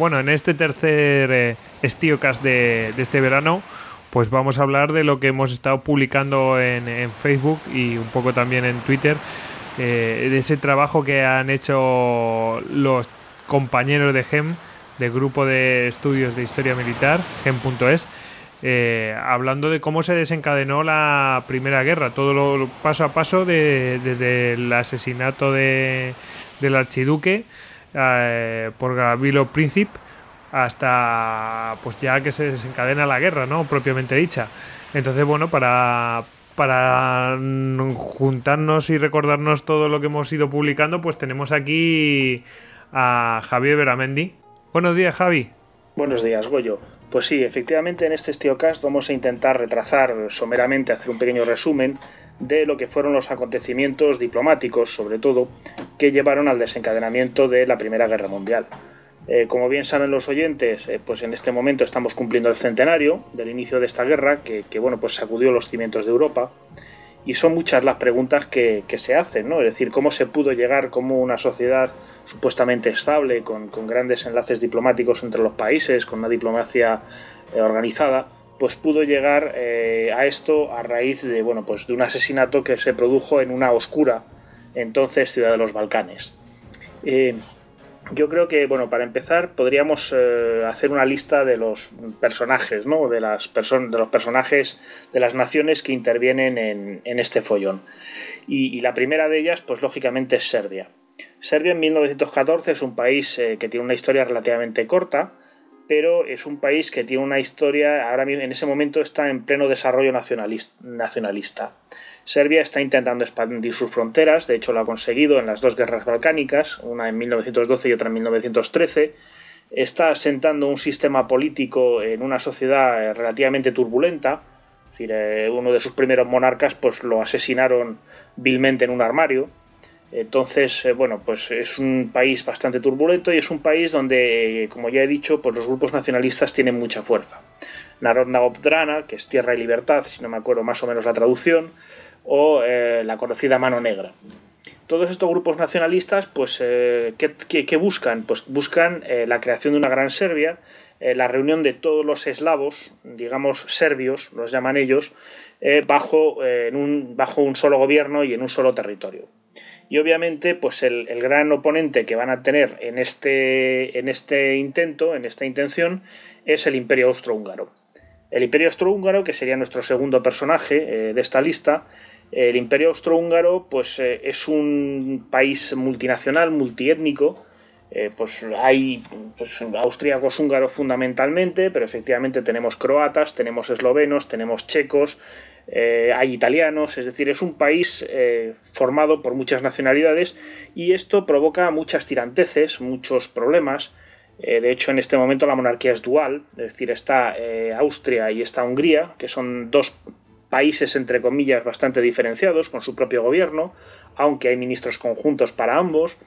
Bueno, en este tercer eh, Estiocast de, de, este verano, pues vamos a hablar de lo que hemos estado publicando en, en Facebook y un poco también en Twitter, eh, de ese trabajo que han hecho los compañeros de GEM, del grupo de estudios de historia militar, GEM.es, eh, hablando de cómo se desencadenó la Primera Guerra, todo lo paso a paso de, desde el asesinato de, del archiduque eh, por Gavilo Príncipe hasta pues ya que se desencadena la guerra, ¿no? Propiamente dicha. Entonces, bueno, para, para juntarnos y recordarnos todo lo que hemos ido publicando, pues tenemos aquí a Javier Veramendi. Buenos días, Javi. Buenos días, Goyo. Pues sí, efectivamente en este Estiocast vamos a intentar retrasar someramente, hacer un pequeño resumen de lo que fueron los acontecimientos diplomáticos, sobre todo, que llevaron al desencadenamiento de la Primera Guerra Mundial. Eh, como bien saben los oyentes, eh, pues en este momento estamos cumpliendo el centenario del inicio de esta guerra, que, que bueno, pues sacudió los cimientos de Europa. Y son muchas las preguntas que, que, se hacen, ¿no? Es decir, cómo se pudo llegar como una sociedad supuestamente estable, con, con grandes enlaces diplomáticos entre los países, con una diplomacia eh, organizada, pues pudo llegar eh, a esto a raíz de, bueno, pues de un asesinato que se produjo en una oscura entonces ciudad de los Balcanes. Eh, yo creo que, bueno, para empezar, podríamos eh, hacer una lista de los personajes, ¿no? De, las de los personajes de las naciones que intervienen en, en este follón. Y, y, la primera de ellas, pues lógicamente es Serbia. Serbia en 1914 es un país eh, que tiene una historia relativamente corta, pero es un país que tiene una historia, ahora mismo en ese momento está en pleno desarrollo nacionalista. Serbia está intentando expandir sus fronteras, de hecho lo ha conseguido en las dos guerras balcánicas, una en 1912 y otra en 1913. Está asentando un sistema político en una sociedad eh, relativamente turbulenta, es decir, eh, uno de sus primeros monarcas pues lo asesinaron vilmente en un armario. Entonces, eh, bueno, pues es un país bastante turbulento y es un país donde, como ya he dicho, pues los grupos nacionalistas tienen mucha fuerza. Narodna Obdrana, que es Tierra y Libertad, si no me acuerdo más o menos la traducción, o eh, la conocida Mano Negra. Todos estos grupos nacionalistas, pues, eh, ¿qué, buscan? Pues buscan la creación de una gran Serbia, la reunión de todos los eslavos, digamos serbios, los llaman ellos, bajo un solo gobierno y en un solo territorio. Y obviamente, pues el, el, gran oponente que van a tener en este, en este intento, en esta intención, es el Imperio Austrohúngaro. El Imperio Austrohúngaro, que sería nuestro segundo personaje de esta lista, el Imperio Austrohúngaro pues, eh, es un país multinacional, multiétnico. Eh, pues hay pues, austríacos húngaros fundamentalmente, pero efectivamente tenemos croatas, tenemos eslovenos, tenemos checos, eh, hay italianos, es decir, es un país eh, formado por muchas nacionalidades y esto provoca muchas tiranteces, muchos problemas. de hecho, en este momento la monarquía es dual, es decir, está Austria y está Hungría, que son dos países, entre comillas, bastante diferenciados, con su propio gobierno, aunque hay ministros conjuntos para ambos.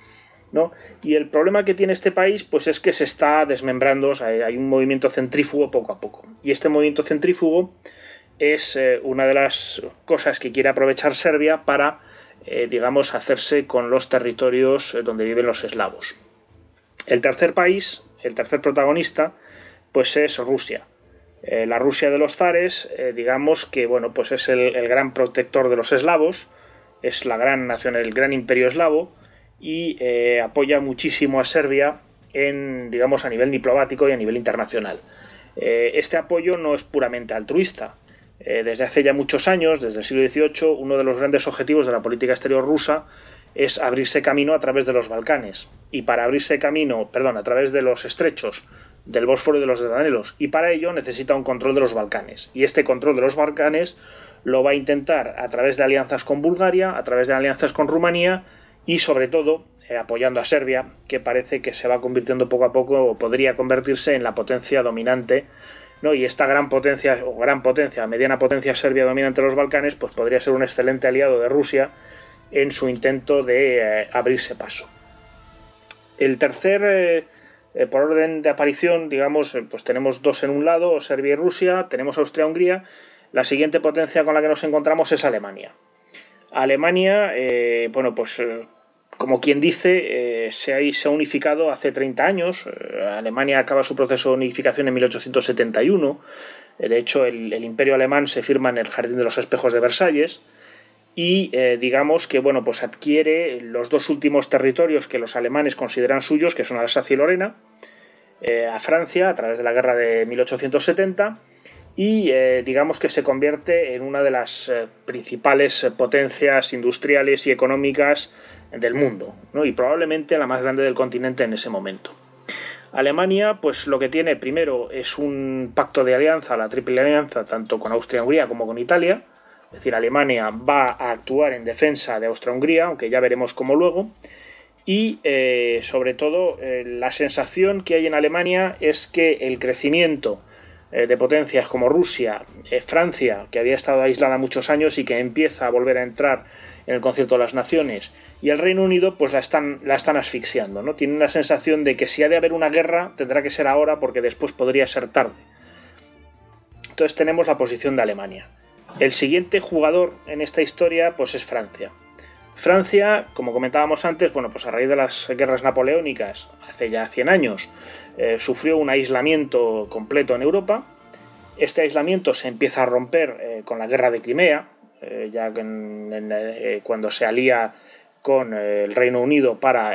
¿no? Y el problema que tiene este país pues es que se está desmembrando, o sea, hay un movimiento centrífugo poco a poco. Y este movimiento centrífugo es eh, una de las cosas que quiere aprovechar Serbia para, eh, digamos, hacerse con los territorios eh, donde viven los eslavos. El tercer país, el tercer protagonista, pues es Rusia. La Rusia de los zares, digamos que bueno, pues es el, el, gran protector de los eslavos, es la gran nación, el gran imperio eslavo, y apoya muchísimo a Serbia en, digamos, a nivel diplomático y a nivel internacional. este apoyo no es puramente altruista. Desde hace ya muchos años, desde el siglo XVIII, uno de los grandes objetivos de la política exterior rusa es abrirse camino a través de los Balcanes. Y para abrirse camino, perdón, a través de los estrechos del Bósforo y de los Dardanelos y para ello necesita un control de los Balcanes y este control de los Balcanes lo va a intentar a través de alianzas con Bulgaria, a través de alianzas con Rumanía y sobre todo eh, apoyando a Serbia que parece que se va convirtiendo poco a poco o podría convertirse en la potencia dominante ¿no? y esta gran potencia o gran potencia, mediana potencia serbia dominante de los Balcanes pues podría ser un excelente aliado de Rusia en su intento de eh, abrirse paso. El tercer eh, eh, por orden de aparición, digamos, pues tenemos dos en un lado, Serbia y Rusia, tenemos Austria-Hungría. La siguiente potencia con la que nos encontramos es Alemania. Alemania, bueno, pues como quien dice, se, ha, se, ha, unificado hace 30 años. Alemania acaba su proceso de unificación en 1871. De hecho, el, imperio alemán se firma en el Jardín de los Espejos de Versalles y digamos que bueno, pues adquiere los dos últimos territorios que los alemanes consideran suyos, que son Alsacia y Lorena, a Francia a través de la guerra de 1870 y eh, digamos que se convierte en una de las eh, principales potencias industriales y económicas del mundo, ¿no? y probablemente la más grande del continente en ese momento. Alemania, pues lo que tiene primero es un pacto de alianza, la triple alianza, tanto con Austria-Hungría como con Italia. Es decir, Alemania va a actuar en defensa de Austria-Hungría, aunque ya veremos cómo luego. Y eh, sobre todo, la sensación que hay en Alemania es que el crecimiento eh, de potencias como Rusia, eh, Francia, que había estado aislada muchos años y que empieza a volver a entrar en el concierto de las naciones, y el Reino Unido, pues la están, la están asfixiando, ¿no? Tienen la sensación de que si ha de haber una guerra, tendrá que ser ahora porque después podría ser tarde. Entonces tenemos la posición de Alemania. El siguiente jugador en esta historia, pues es Francia. Francia, como comentábamos antes, bueno, pues a raíz de las guerras napoleónicas, hace ya 100 años, eh, sufrió un aislamiento completo en Europa. Este aislamiento se empieza a romper eh, con la guerra de Crimea, eh, ya cuando se alía con el Reino Unido para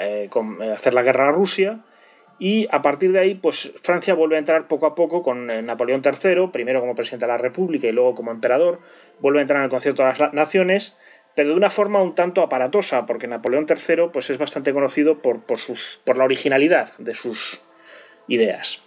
hacer la guerra a Rusia. Y a partir de ahí, pues Francia vuelve a entrar poco a poco con Napoleón III, primero como presidente de la República y luego como emperador, vuelve a entrar en el concierto de las naciones pero de una forma un tanto aparatosa, porque Napoleón III pues, es bastante conocido por, sus, por la originalidad de sus ideas.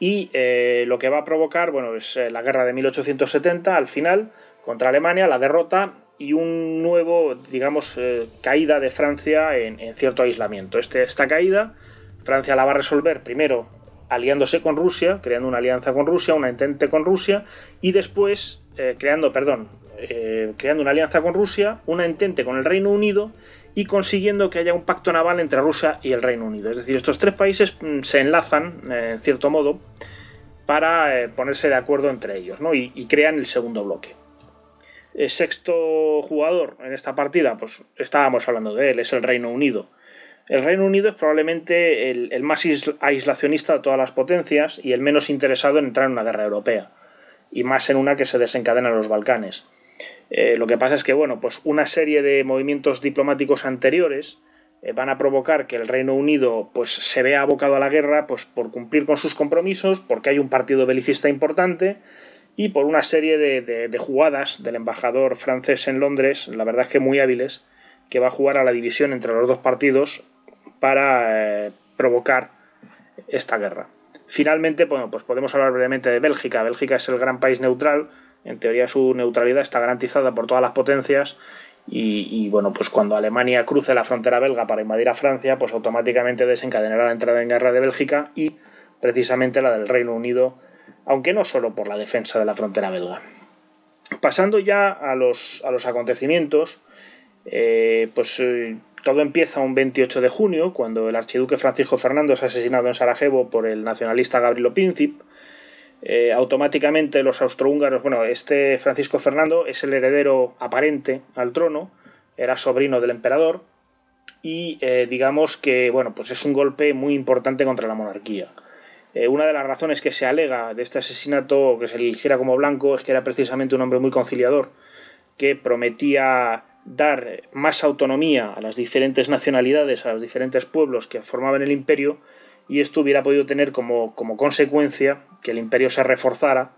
Y eh, lo que va a provocar bueno, es eh, la guerra de 1870 al final contra Alemania, la derrota y un nuevo, digamos, eh, caída de Francia en, cierto aislamiento. Este, esta caída, Francia la va a resolver primero aliándose con Rusia, creando una alianza con Rusia, una entente con Rusia, y después creando, perdón, eh, creando una alianza con Rusia, una entente con el Reino Unido y consiguiendo que haya un pacto naval entre Rusia y el Reino Unido. Es decir, estos tres países mm, se enlazan, eh, en cierto modo, para eh, ponerse de acuerdo entre ellos ¿no? y, crean el segundo bloque. El sexto jugador en esta partida, pues estábamos hablando de él, es el Reino Unido. El Reino Unido es probablemente el, el más aislacionista de todas las potencias y el menos interesado en entrar en una guerra europea, y más en una que se desencadena en los Balcanes. Eh, lo que pasa es que, bueno, pues una serie de movimientos diplomáticos anteriores eh, van a provocar que el Reino Unido pues, se vea abocado a la guerra pues, por cumplir con sus compromisos, porque hay un partido belicista importante y por una serie de, jugadas del embajador francés en Londres, la verdad es que muy hábiles, que va a jugar a la división entre los dos partidos para eh, provocar esta guerra. Finalmente, bueno, pues podemos hablar brevemente de Bélgica. Bélgica es el gran país neutral, en teoría su neutralidad está garantizada por todas las potencias y, bueno, pues cuando Alemania cruce la frontera belga para invadir a Francia, pues automáticamente desencadenará la entrada en guerra de Bélgica y precisamente la del Reino Unido, aunque no solo por la defensa de la frontera belga. Pasando ya a los, a los acontecimientos, eh, pues eh, todo empieza un 28 de junio, cuando el archiduque Francisco Fernando es asesinado en Sarajevo por el nacionalista Gabrielo Princip, eh, automáticamente los austrohúngaros, bueno, este Francisco Fernando es el heredero aparente al trono, era sobrino del emperador y eh, digamos que, bueno, pues es un golpe muy importante contra la monarquía. Eh, una de las razones que se alega de este asesinato, que se eligiera como blanco, es que era precisamente un hombre muy conciliador, que prometía dar más autonomía a las diferentes nacionalidades, a los diferentes pueblos que formaban el imperio, y esto hubiera podido tener como, consecuencia que el imperio se reforzara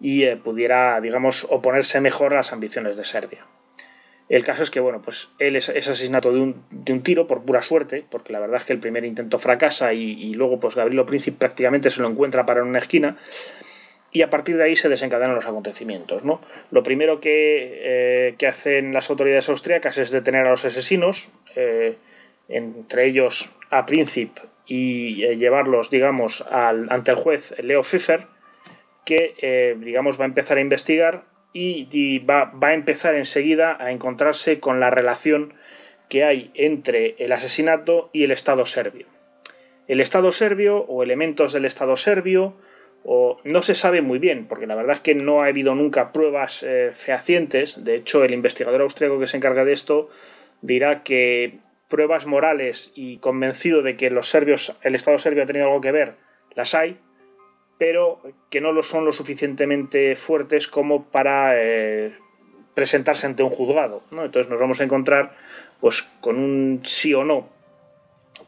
y eh, pudiera, digamos, oponerse mejor a las ambiciones de Serbia. El caso es que, bueno, pues él es, asesinato de un, tiro por pura suerte, porque la verdad es que el primer intento fracasa y, luego, pues Gabrielo Príncipe prácticamente se lo encuentra para en una esquina y a partir de ahí se desencadenan los acontecimientos. ¿no? Lo primero que, eh, que hacen las autoridades austríacas es detener a los asesinos, eh, entre ellos a Príncipe y eh, llevarlos, digamos, ante el juez Leo Pfeffer, que, eh, digamos, va a empezar a investigar y, va, va, a empezar enseguida a encontrarse con la relación que hay entre el asesinato y el Estado serbio. El Estado serbio o elementos del Estado serbio o no se sabe muy bien, porque la verdad es que no ha habido nunca pruebas eh, fehacientes. De hecho, el investigador austríaco que se encarga de esto dirá que pruebas morales y convencido de que los serbios, el Estado serbio ha tenido algo que ver, las hay, pero que no lo son lo suficientemente fuertes como para eh, presentarse ante un juzgado. Entonces nos vamos a encontrar pues, con un sí o no.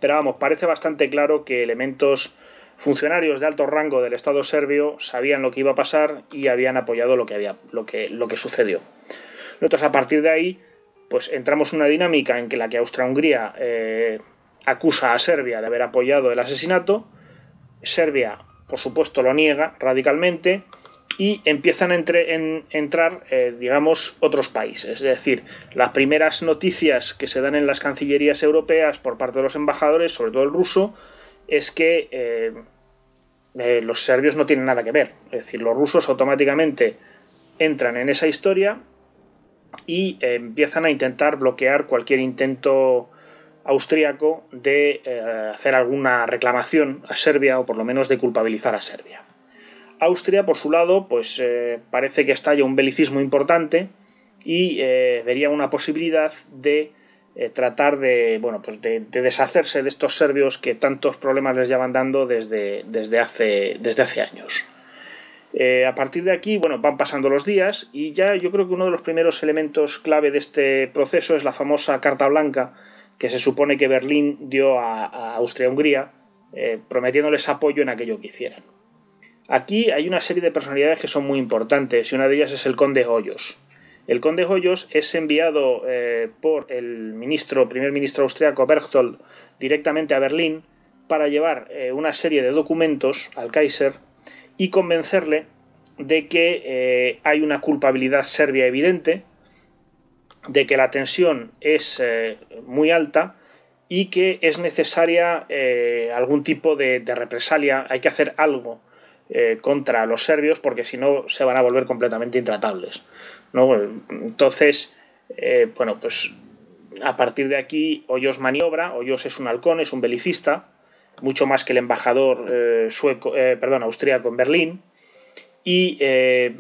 Pero vamos, parece bastante claro que elementos funcionarios de alto rango del Estado serbio sabían lo que iba a pasar y habían apoyado lo que, había, lo que, lo que sucedió. Nosotros a partir de ahí pues entramos en una dinámica en que la que Austria-Hungría eh, acusa a Serbia de haber apoyado el asesinato, Serbia, por supuesto, lo niega radicalmente y empiezan a entrar, eh, digamos, otros países. Es decir, las primeras noticias que se dan en las cancillerías europeas por parte de los embajadores, sobre todo el ruso, es que eh, los serbios no tienen nada que ver. Es decir, los rusos automáticamente entran en esa historia y eh, empiezan a intentar bloquear cualquier intento austríaco de eh, hacer alguna reclamación a Serbia o por lo menos de culpabilizar a Serbia. Austria, por su lado, pues eh, parece que estalla un belicismo importante y vería una posibilidad de tratar de, bueno, pues de, deshacerse de estos serbios que tantos problemas les llevan dando desde, desde, hace, desde hace años. Eh, a partir de aquí, bueno, van pasando los días y ya yo creo que uno de los primeros elementos clave de este proceso es la famosa Carta Blanca que se supone que Berlín dio a, Austria-Hungría, eh, prometiéndoles apoyo en aquello que hicieran. Aquí hay una serie de personalidades que son muy importantes y una de ellas es el conde Hoyos. El conde Hoyos es enviado eh, por el ministro, primer ministro austriaco Berchtold directamente a Berlín para llevar una serie de documentos al Kaiser y convencerle de que eh, hay una culpabilidad serbia evidente, de que la tensión es eh, muy alta y que es necesaria eh, algún tipo de, represalia, hay que hacer algo contra los serbios porque si no se van a volver completamente intratables. Entonces, bueno, pues a partir de aquí Hoyos maniobra, Hoyos es un halcón, es un belicista, mucho más que el embajador eh, sueco, eh, perdón, en Berlín, y eh,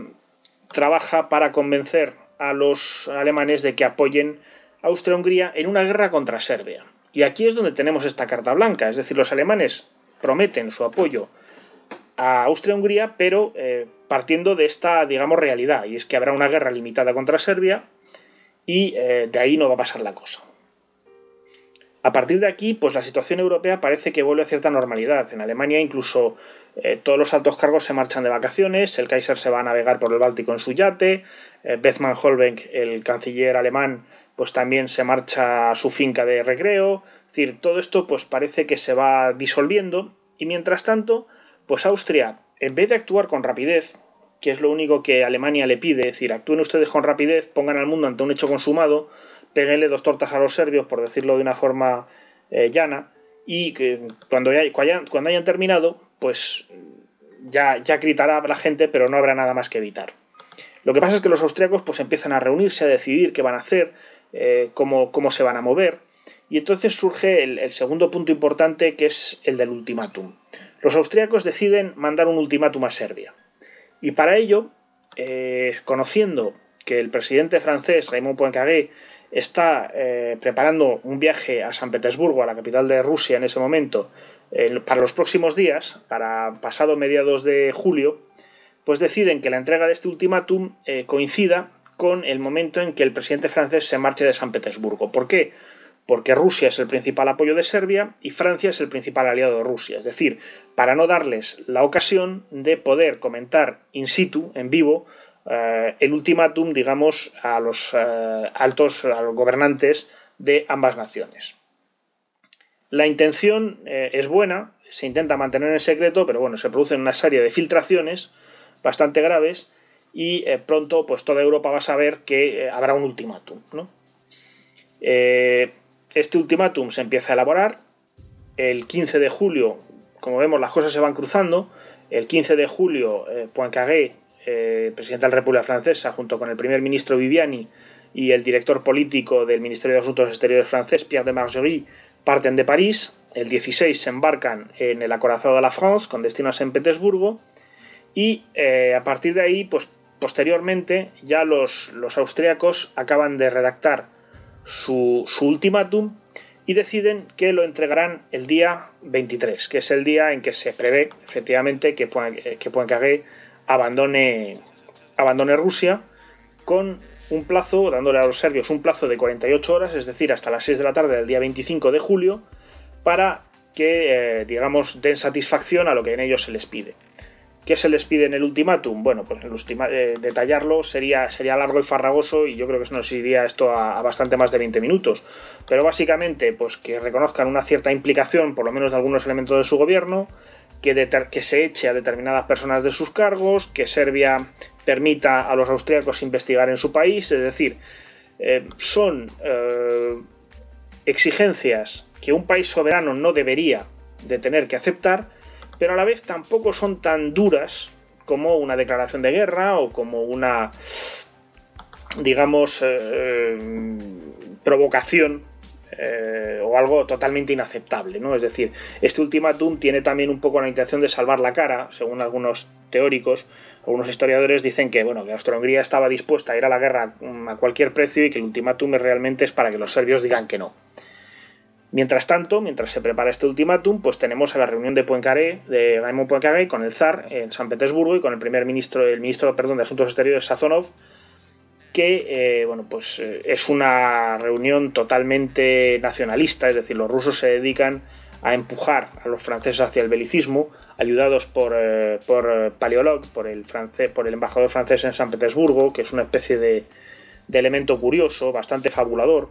trabaja para convencer a los alemanes de que apoyen a Austria-Hungría en una guerra contra Serbia. Y aquí es donde tenemos esta carta blanca, es decir, los alemanes prometen su apoyo a Austria-Hungría, pero partiendo de esta, digamos, realidad, y es que habrá una guerra limitada contra Serbia y de ahí no va a pasar la cosa. A partir de aquí, pues la situación europea parece que vuelve a cierta normalidad. En Alemania incluso eh, todos los altos cargos se marchan de vacaciones, el Kaiser se va a navegar por el Báltico en su yate, eh, Bethmann Holbeck, el canciller alemán, pues también se marcha a su finca de recreo. Es decir, todo esto pues parece que se va disolviendo y mientras tanto, pues Austria, en vez de actuar con rapidez, que es lo único que Alemania le pide, es decir, actúen ustedes con rapidez, pongan al mundo ante un hecho consumado, péguenle dos tortas a los serbios, por decirlo de una forma eh, llana, y que cuando, ya, cuando hayan terminado, pues ya, ya gritará la gente, pero no habrá nada más que evitar. Lo que pasa es que los austriacos pues empiezan a reunirse, a decidir qué van a hacer, eh, cómo, cómo, se van a mover, y entonces surge el, segundo punto importante que es el del ultimátum. Los austriacos deciden mandar un ultimátum a Serbia. Y para ello, eh, conociendo que el presidente francés, Raymond Poincaré, está eh, preparando un viaje a San Petersburgo, a la capital de Rusia en ese momento, para los próximos días, para pasado mediados de julio, pues deciden que la entrega de este ultimátum eh, coincida con el momento en que el presidente francés se marche de San Petersburgo. ¿Por qué? Porque Rusia es el principal apoyo de Serbia y Francia es el principal aliado de Rusia. Es decir, para no darles la ocasión de poder comentar in situ, en vivo, eh, el ultimátum, digamos, a los eh, altos a los gobernantes de ambas naciones. La intención eh, es buena, se intenta mantener en secreto, pero bueno, se producen una serie de filtraciones bastante graves y pronto pues toda Europa va a saber que habrá un ultimátum. este ultimátum se empieza a elaborar el 15 de julio, como vemos las cosas se van cruzando, el 15 de julio Poincaré eh, presidente de la República Francesa, junto con el primer ministro Viviani y el director político del Ministerio de Asuntos Exteriores francés, Pierre de Margerie, parten de París. El 16 se embarcan en el acorazado de la France con destino a San Petersburgo. Y eh, a partir de ahí, pues posteriormente, ya los, los austriacos acaban de redactar su, su ultimátum y deciden que lo entregarán el día 23, que es el día en que se prevé efectivamente que, Poincaré abandone, abandone Rusia con un plazo, dándole a los serbios un plazo de 48 horas, es decir, hasta las 6 de la tarde del día 25 de julio, para que, eh, digamos, den satisfacción a lo que en ellos se les pide. ¿Qué se les pide en el ultimátum? Bueno, pues el eh, detallarlo sería, sería largo y farragoso y yo creo que eso nos iría esto a, bastante más de 20 minutos. Pero básicamente, pues que reconozcan una cierta implicación, por lo menos de algunos elementos de su gobierno, que, se eche a determinadas personas de sus cargos, que Serbia permita a los austríacos investigar en su país, es decir, eh, son exigencias que un país soberano no debería de tener que aceptar, pero a la vez tampoco son tan duras como una declaración de guerra o como una, digamos, eh, provocación eh, o algo totalmente inaceptable, ¿no? Es decir, este ultimátum tiene también un poco la intención de salvar la cara, según algunos teóricos, algunos historiadores dicen que, bueno, que Austria-Hungría estaba dispuesta a ir a la guerra a cualquier precio y que el ultimátum realmente es para que los serbios digan que no. Mientras tanto, mientras se prepara este ultimátum, pues tenemos a la reunión de Poincaré, de Raymond Poincaré, con el zar en San Petersburgo y con el primer ministro, el ministro, perdón, de Asuntos Exteriores, Sazonov, que, eh, bueno, pues eh, es una reunión totalmente nacionalista, es decir, los rusos se dedican a empujar a los franceses hacia el belicismo, ayudados por, eh, por Paleolog, por el, francés, por el embajador francés en San Petersburgo, que es una especie de, de elemento curioso, bastante fabulador,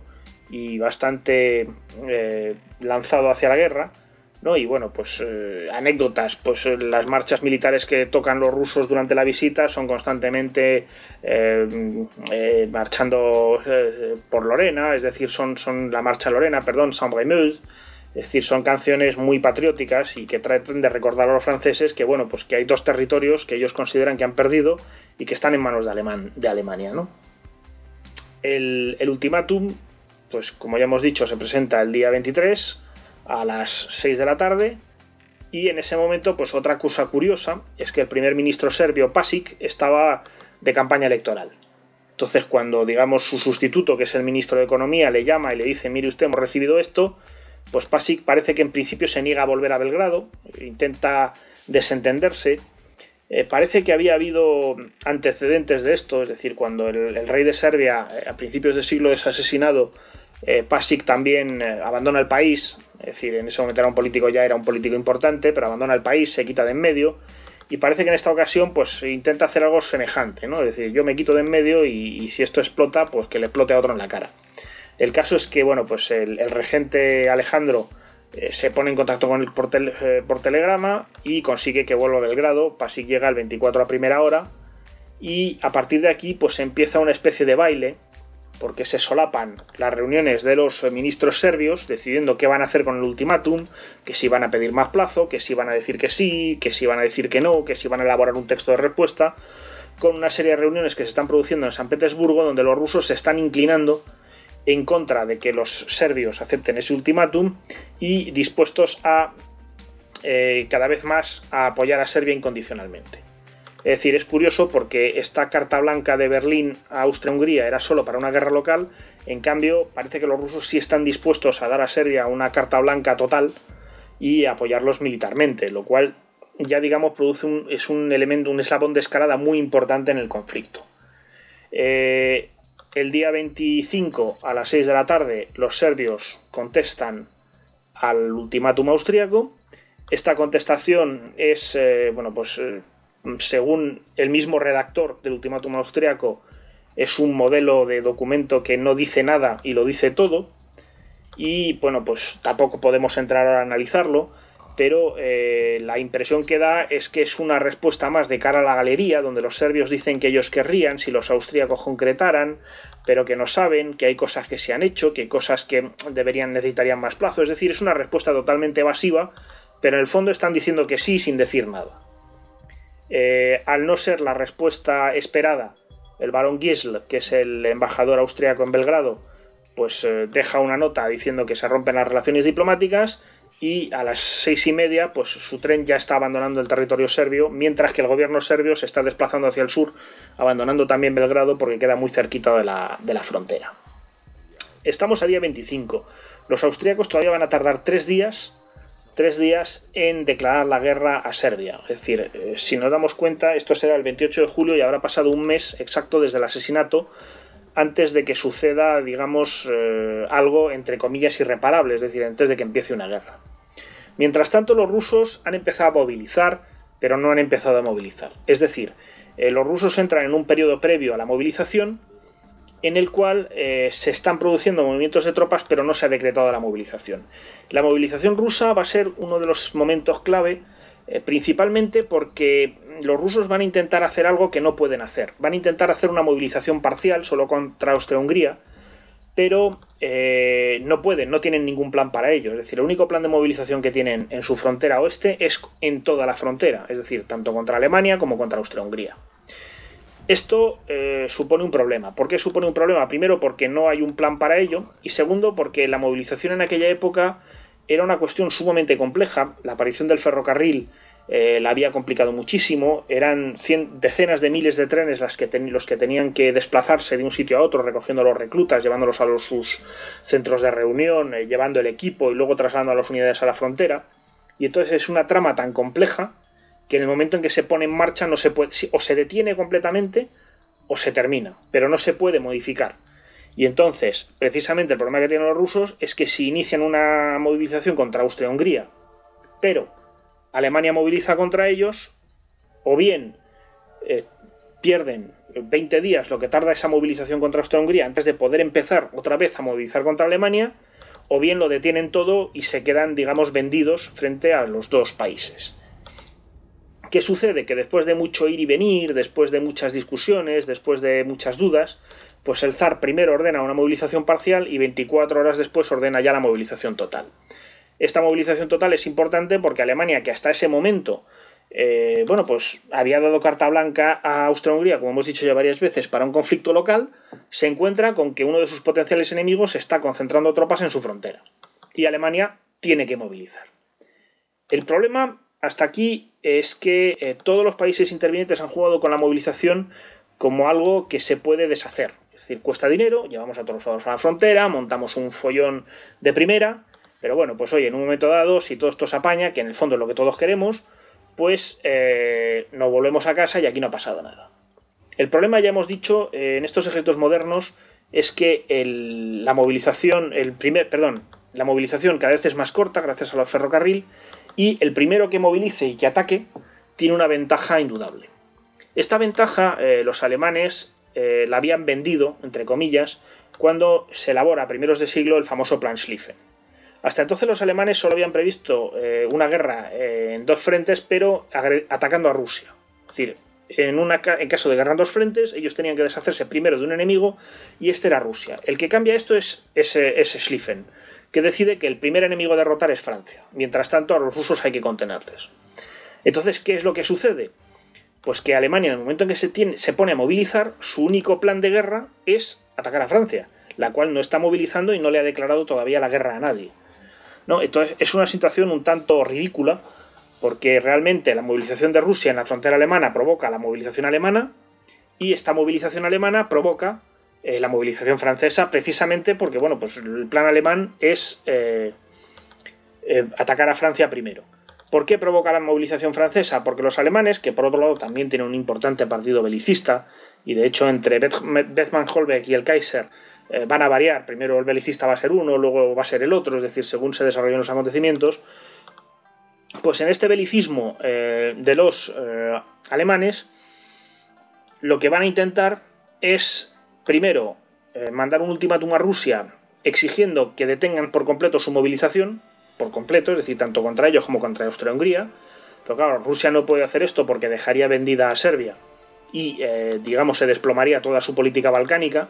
y bastante eh, lanzado hacia la guerra. ¿No? Y bueno, pues eh, anécdotas, pues eh, las marchas militares que tocan los rusos durante la visita son constantemente marchando por Lorena, es decir, son, son la marcha Lorena, perdón, Sambre-Meuse, es decir, son canciones muy patrióticas y que tratan de recordar a los franceses que, bueno, pues que hay dos territorios que ellos consideran que han perdido y que están en manos de, Alemán, de Alemania, ¿no? El, el ultimátum pues como ya hemos dicho, se presenta el día 23 a las 6 de la tarde y en ese momento, pues otra cosa curiosa es que el primer ministro serbio Pasic estaba de campaña electoral. Entonces, cuando digamos su sustituto, que es el ministro de Economía, le llama y le dice, mire usted, hemos recibido esto, pues Pasic parece que en principio se niega a volver a Belgrado, intenta desentenderse. Eh, parece que había habido antecedentes de esto, es decir, cuando el, rey de Serbia eh, a principios del siglo es asesinado eh, Pasic también abandona el país, es decir, en ese momento era un político, ya era un político importante, pero abandona el país, se quita de en medio y parece que en esta ocasión pues intenta hacer algo semejante, ¿no? Es decir, yo me quito de en medio y, si esto explota, pues que le explote a otro en la cara. El caso es que, bueno, pues el, regente Alejandro eh, se pone en contacto con él por, por, telegrama y consigue que vuelva a Belgrado. Pasic llega el 24 a primera hora y a partir de aquí pues empieza una especie de baile porque se solapan las reuniones de los ministros serbios decidiendo qué van a hacer con el ultimátum, que si van a pedir más plazo, que si van a decir que sí, que si van a decir que no, que si van a elaborar un texto de respuesta, con una serie de reuniones que se están produciendo en San Petersburgo donde los rusos se están inclinando en contra de que los serbios acepten ese ultimátum y dispuestos a eh, cada vez más a apoyar a Serbia incondicionalmente. Es decir, es curioso porque esta carta blanca de Berlín a Austria-Hungría era solo para una guerra local, en cambio parece que los rusos sí están dispuestos a dar a Serbia una carta blanca total y apoyarlos militarmente, lo cual ya digamos produce un, es un elemento, un eslabón de escalada muy importante en el conflicto. Eh, el día 25 a las 6 de la tarde los serbios contestan al ultimátum austriaco. Esta contestación es, eh, bueno, pues eh, según el mismo redactor del ultimátum austriaco, es un modelo de documento que no dice nada y lo dice todo. Y bueno, pues tampoco podemos entrar a analizarlo, pero eh, la impresión que da es que es una respuesta más de cara a la galería, donde los serbios dicen que ellos querrían si los austríacos concretaran, pero que no saben, que hay cosas que se han hecho, que hay cosas que deberían necesitarían más plazo. Es decir, es una respuesta totalmente evasiva, pero en el fondo están diciendo que sí sin decir nada. Eh, al no ser la respuesta esperada, el barón Gisl, que es el embajador austriaco en Belgrado, pues eh, deja una nota diciendo que se rompen las relaciones diplomáticas y a las seis y media pues su tren ya está abandonando el territorio serbio, mientras que el gobierno serbio se está desplazando hacia el sur, abandonando también Belgrado porque queda muy cerquita de la, de la frontera. Estamos a día 25. Los austríacos todavía van a tardar tres días, tres días en declarar la guerra a Serbia. Es decir, eh, si nos damos cuenta, esto será el 28 de julio y habrá pasado un mes exacto desde el asesinato antes de que suceda, digamos, eh, algo entre comillas irreparable, es decir, antes de que empiece una guerra. Mientras tanto, los rusos han empezado a movilizar, pero no han empezado a movilizar. Es decir, eh, los rusos entran en un periodo previo a la movilización en el cual eh, se están produciendo movimientos de tropas, pero no se ha decretado la movilización. La movilización rusa va a ser uno de los momentos clave, principalmente porque los rusos van a intentar hacer algo que no pueden hacer. Van a intentar hacer una movilización parcial solo contra Austria-Hungría, pero eh, no pueden, no tienen ningún plan para ello. Es decir, el único plan de movilización que tienen en su frontera oeste es en toda la frontera, es decir, tanto contra Alemania como contra Austria-Hungría. Esto eh, supone un problema. ¿Por qué supone un problema? Primero porque no hay un plan para ello y segundo porque la movilización en aquella época era una cuestión sumamente compleja. La aparición del ferrocarril eh, la había complicado muchísimo, eran decenas de miles de trenes las que los que tenían que desplazarse de un sitio a otro recogiendo a los reclutas, llevándolos a sus centros de reunión, eh, llevando el equipo y luego trasladando a las unidades a la frontera. Y entonces es una trama tan compleja que en el momento en que se pone en marcha no se puede, o se detiene completamente o se termina, pero no se puede modificar. Y entonces, precisamente el problema que tienen los rusos es que si inician una movilización contra Austria-Hungría, pero Alemania moviliza contra ellos, o bien eh, pierden 20 días lo que tarda esa movilización contra Austria-Hungría antes de poder empezar otra vez a movilizar contra Alemania, o bien lo detienen todo y se quedan, digamos, vendidos frente a los dos países. ¿Qué sucede? Que después de mucho ir y venir, después de muchas discusiones, después de muchas dudas, pues el zar primero ordena una movilización parcial y 24 horas después ordena ya la movilización total. Esta movilización total es importante porque Alemania, que hasta ese momento eh, bueno, pues había dado carta blanca a Austria-Hungría, como hemos dicho ya varias veces, para un conflicto local, se encuentra con que uno de sus potenciales enemigos está concentrando tropas en su frontera. Y Alemania tiene que movilizar. El problema hasta aquí es que eh, todos los países intervinientes han jugado con la movilización como algo que se puede deshacer. Es decir, cuesta dinero, llevamos a todos a la frontera, montamos un follón de primera, pero bueno, pues oye, en un momento dado, si todo esto se apaña, que en el fondo es lo que todos queremos, pues eh, nos volvemos a casa y aquí no ha pasado nada. El problema, ya hemos dicho, eh, en estos ejércitos modernos es que la movilización, el primer, perdón, la movilización cada vez es más corta gracias al ferrocarril y el primero que movilice y que ataque tiene una ventaja indudable. Esta ventaja eh, los alemanes la habían vendido, entre comillas, cuando se elabora a primeros de siglo el famoso Plan Schlieffen. Hasta entonces los alemanes solo habían previsto eh, una guerra eh, en dos frentes, pero atacando a Rusia. Es decir, en, caso de guerra en dos frentes, ellos tenían que deshacerse primero de un enemigo y este era Rusia. El que cambia esto es ese, Schlieffen, que decide que el primer enemigo a derrotar es Francia. Mientras tanto, a los rusos hay que contenerles. Entonces, ¿qué es lo que sucede? Pues que Alemania, en el momento en que se, tiene, se pone a movilizar, su único plan de guerra es atacar a Francia, la cual no está movilizando y no le ha declarado todavía la guerra a nadie. ¿no? Entonces es una situación un tanto ridícula porque realmente la movilización de Rusia en la frontera alemana provoca la movilización alemana y esta movilización alemana provoca eh, la movilización francesa precisamente porque bueno, pues el plan alemán es eh, eh, atacar a Francia primero. ¿Por qué provoca la movilización francesa? Porque los alemanes, que por otro lado también tienen un importante partido belicista, y de hecho entre Bethmann Holbeck y el Kaiser van a variar. Primero el belicista va a ser uno, luego va a ser el otro, es decir, según se desarrollan los acontecimientos. Pues en este belicismo de los alemanes, lo que van a intentar es, primero, mandar un ultimátum a Rusia exigiendo que detengan por completo su movilización, por completo, es decir, tanto contra ellos como contra Austria-Hungría. Pero claro, Rusia no puede hacer esto porque dejaría vendida a Serbia y, digamos, se desplomaría toda su política balcánica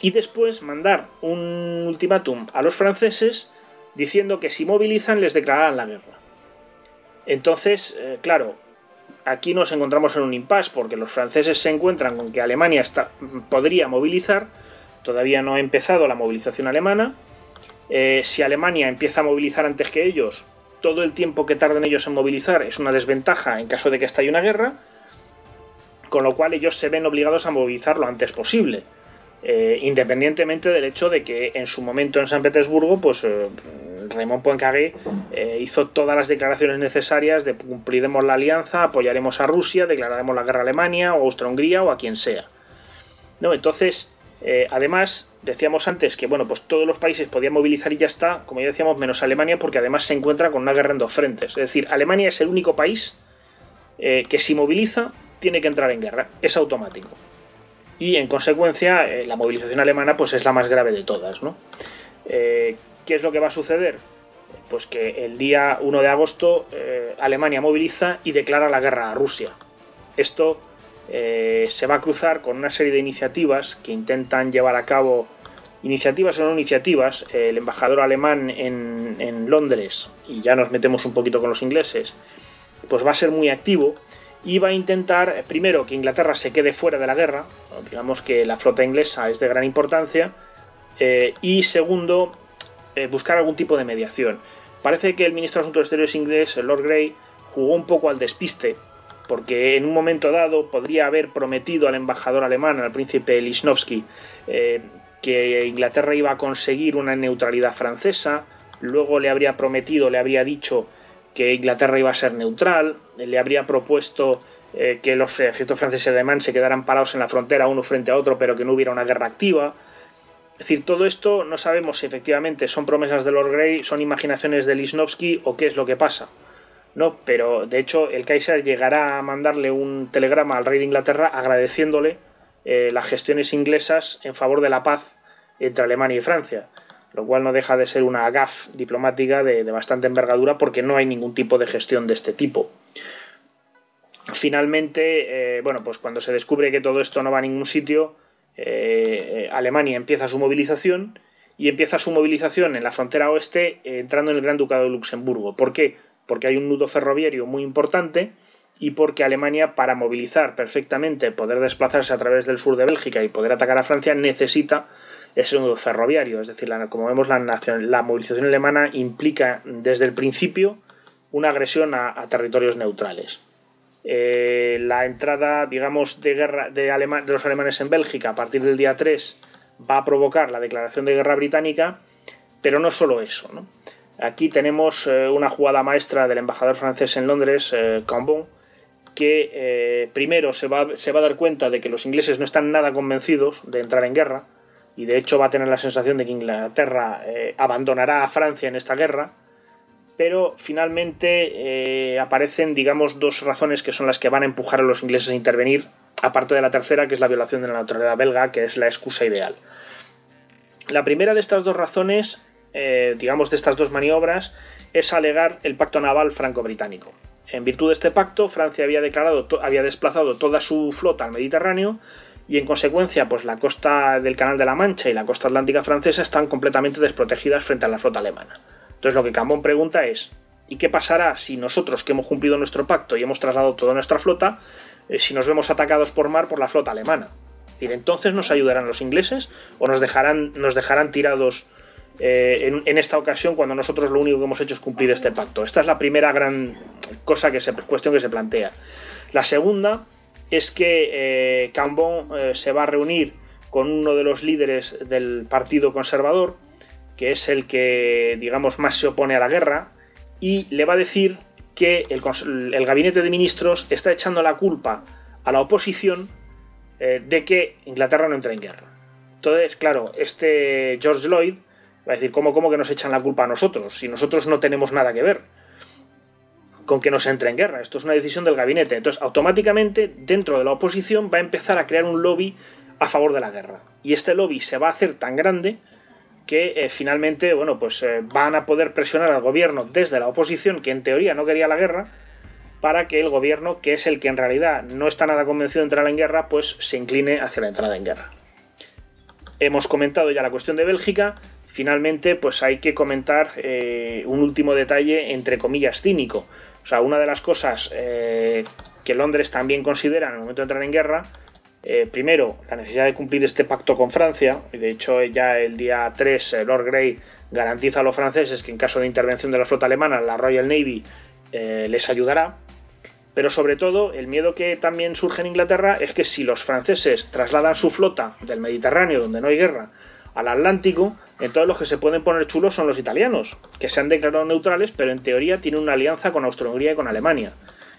y después mandar un ultimátum a los franceses diciendo que si movilizan les declararán la guerra. Entonces, eh, claro, aquí nos encontramos en un impasse porque los franceses se encuentran con que Alemania podría movilizar, todavía no ha empezado la movilización alemana. Eh, si Alemania empieza a movilizar antes que ellos, todo el tiempo que tarden ellos en movilizar es una desventaja en caso de que estalle una guerra, con lo cual ellos se ven obligados a movilizar lo antes posible eh, independientemente del hecho de que en su momento en San Petersburgo, pues eh, Raymond Poincaré eh, hizo todas las declaraciones necesarias de cumpliremos la alianza, apoyaremos a Rusia, declararemos la guerra a Alemania o Austria-Hungría o a quien sea. ¿No? Entonces, además, decíamos antes que bueno, pues todos los países podían movilizar y ya está, como ya decíamos, menos Alemania, porque además se encuentra con una guerra en dos frentes. Es decir, Alemania es el único país que si moviliza tiene que entrar en guerra, es automático y en consecuencia eh, la movilización alemana pues es la más grave de todas. ¿no? Eh, ¿Qué es lo que va a suceder? Pues que el día 1 de agosto eh, Alemania moviliza y declara la guerra a Rusia. Esto se va a cruzar con una serie de iniciativas que intentan llevar a cabo, iniciativas o no iniciativas, el embajador alemán en, en Londres, y ya nos metemos un poquito con los ingleses, pues va a ser muy activo y va a intentar, primero, que Inglaterra se quede fuera de la guerra, digamos que la flota inglesa es de gran importancia, eh, y segundo, eh, buscar algún tipo de mediación. Parece que el ministro de Asuntos Exteriores inglés, el Lord Grey, jugó un poco al despiste, porque en un momento dado podría haber prometido al embajador alemán, al príncipe Lichnowsky, eh, que Inglaterra iba a conseguir una neutralidad francesa, luego le habría prometido, le habría dicho que Inglaterra iba a ser neutral, le habría propuesto eh, que los ejércitos franceses y alemán se quedaran parados en la frontera uno frente a otro, pero que no hubiera una guerra activa. Es decir, todo esto no sabemos si efectivamente son promesas de Lord Grey, son imaginaciones de Lisnowski o qué es lo que pasa. No, pero de hecho el Kaiser llegará a mandarle un telegrama al rey de Inglaterra agradeciéndole eh, las gestiones inglesas en favor de la paz entre Alemania y Francia lo cual no deja de ser una gaf diplomática de, bastante envergadura porque no hay ningún tipo de gestión de este tipo. Finalmente, eh, bueno, pues cuando se descubre que todo esto no va a ningún sitio, eh, Alemania empieza su movilización y empieza su movilización en la frontera oeste eh, entrando en el Gran Ducado de Luxemburgo. ¿Por qué? Porque hay un nudo ferroviario muy importante y porque Alemania, para movilizar perfectamente, poder desplazarse a través del sur de Bélgica y poder atacar a Francia, necesita es un ferroviario, es decir, como vemos la, la movilización alemana implica desde el principio una agresión a, territorios neutrales. Eh, la entrada, digamos, de guerra de, de, los alemanes en Bélgica a partir del día 3 va a provocar la declaración de guerra británica, pero no solo eso. Aquí tenemos eh, una jugada maestra del embajador francés en Londres, eh, Cambon, que primero se va, se va a dar cuenta de que los ingleses no están nada convencidos de entrar en guerra, y de hecho va a tener la sensación de que Inglaterra eh, abandonará a Francia en esta guerra, pero finalmente eh, aparecen, digamos, dos razones que son las que van a empujar a los ingleses a intervenir, aparte de la tercera, que es la violación de la neutralidad belga, que es la excusa ideal. La primera de estas dos razones, eh, digamos, de estas dos maniobras, es alegar el pacto naval franco-británico. En virtud de este pacto, Francia había declarado, había desplazado toda su flota al Mediterráneo y en consecuencia pues la costa del Canal de la Mancha y la costa atlántica francesa están completamente desprotegidas frente a la flota alemana. Entonces lo que Cambon pregunta es ¿y qué pasará si nosotros que hemos cumplido nuestro pacto y hemos trasladado toda nuestra flota, eh, si nos vemos atacados por mar por la flota alemana? Es decir, entonces nos ayudarán los ingleses o nos dejarán, nos dejarán tirados eh, en, esta ocasión cuando nosotros lo único que hemos hecho es cumplir este pacto. Esta es la primera gran cosa que se, cuestión que se plantea. La segunda es que eh, Cambon eh, se va a reunir con uno de los líderes del Partido Conservador, que es el que, digamos, más se opone a la guerra, y le va a decir que el, gabinete de ministros está echando la culpa a la oposición eh, de que Inglaterra no entre en guerra. Entonces, claro, este George Lloyd va a decir, ¿cómo, cómo que nos echan la culpa a nosotros? Si nosotros no tenemos nada que ver con que no se entre en guerra. Esto es una decisión del gabinete. Entonces, automáticamente, dentro de la oposición va a empezar a crear un lobby a favor de la guerra. Y este lobby se va a hacer tan grande que eh, finalmente, bueno, pues eh, van a poder presionar al gobierno desde la oposición, que en teoría no quería la guerra, para que el gobierno, que es el que en realidad no está nada convencido de entrar en guerra, pues se incline hacia la entrada en guerra. Hemos comentado ya la cuestión de Bélgica. Finalmente, pues hay que comentar eh, un último detalle, entre comillas, cínico o sea, una de las cosas que Londres también considera en el momento de entrar en guerra, eh, primero, la necesidad de cumplir este pacto con Francia, y de hecho ya el día 3 eh, Lord Grey garantiza a los franceses que en caso de intervención de la flota alemana, la Royal Navy les ayudará, Pero sobre todo, el miedo que también surge en Inglaterra es que si los franceses trasladan su flota del Mediterráneo, donde no hay guerra, al Atlántico, entonces los que se pueden poner chulos son los italianos, que se han declarado neutrales, pero en teoría tienen una alianza con Austria-Hungría y con Alemania.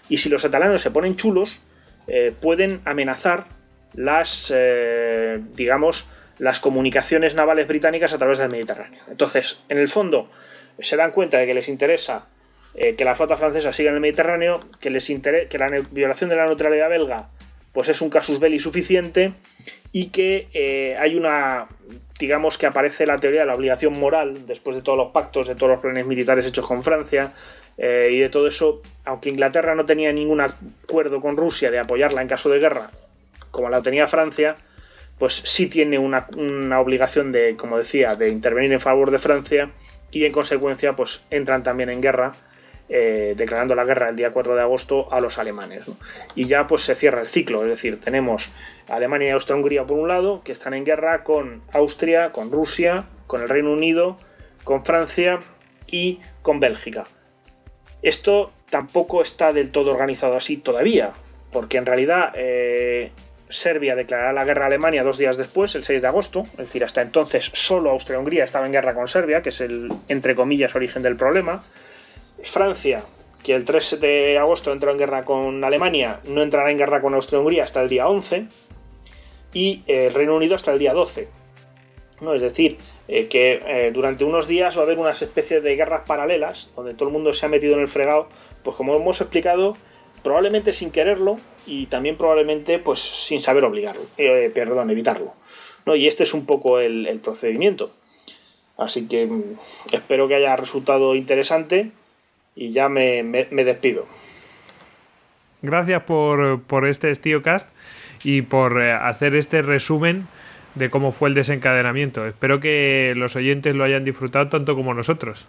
Y si los italianos se ponen chulos, eh, pueden amenazar las, eh, digamos, las comunicaciones navales británicas a través del Mediterráneo. Entonces, en el fondo, se dan cuenta de que les interesa eh, que la flota francesa siga en el Mediterráneo, que, les que la violación de la neutralidad belga pues es un casus belli suficiente y que eh, hay una, digamos que aparece la teoría de la obligación moral después de todos los pactos, de todos los planes militares hechos con Francia y de todo eso, aunque Inglaterra no tenía ningún acuerdo con Rusia de apoyarla en caso de guerra, como la tenía Francia, pues sí tiene una, una obligación de, como decía, de intervenir en favor de Francia y en consecuencia pues entran también en guerra eh, declarando la guerra el día 4 de agosto a los alemanes. Y ya pues se cierra el ciclo, es decir, tenemos Alemania y Austria-Hungría por un lado, que están en guerra con Austria, con Rusia, con el Reino Unido, con Francia y con Bélgica. Esto tampoco está del todo organizado así todavía, porque en realidad eh, Serbia declarará la guerra a Alemania dos días después, el 6 de agosto, es decir, hasta entonces solo Austria-Hungría estaba en guerra con Serbia, que es el, entre comillas, origen del problema. Francia, que el 3 de agosto entró en guerra con Alemania, no entrará en guerra con Austria-Hungría hasta el día 11, y el Reino Unido hasta el día 12. ¿no? Es decir, eh, que eh, durante unos días va a haber unas especies de guerras paralelas, donde todo el mundo se ha metido en el fregado, pues como hemos explicado, probablemente sin quererlo y también probablemente pues sin saber obligarlo, eh, perdón, evitarlo. ¿no? Y este es un poco el procedimiento. Así que mm, espero que haya resultado interesante y ya me, despido. Gracias por, por este StioCast y por eh, hacer este resumen de cómo fue el desencadenamiento. Espero que los oyentes lo hayan disfrutado tanto como nosotros.